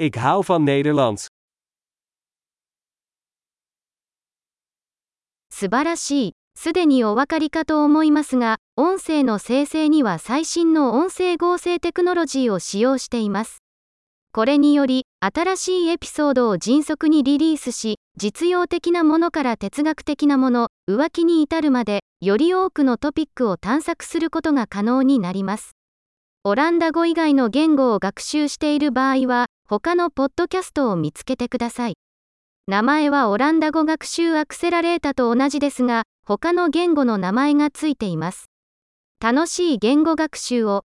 Ik hou van Nederland. 素晴らしい。すでにお分かりかと思いますが、音声の生成には最新の音声合成テクノロジーを使用しています。これにより、新しいエピソードを迅速にリリースし、実用的なものから哲学的なもの、浮気に至るまで、より多くのトピックを探索することが可能になります。オランダ語以外の言語を学習している場合は、他のポッドキャストを見つけてください。名前はオランダ語学習アクセラレータと同じですが、他の言語の名前がついています。楽しい言語学習を。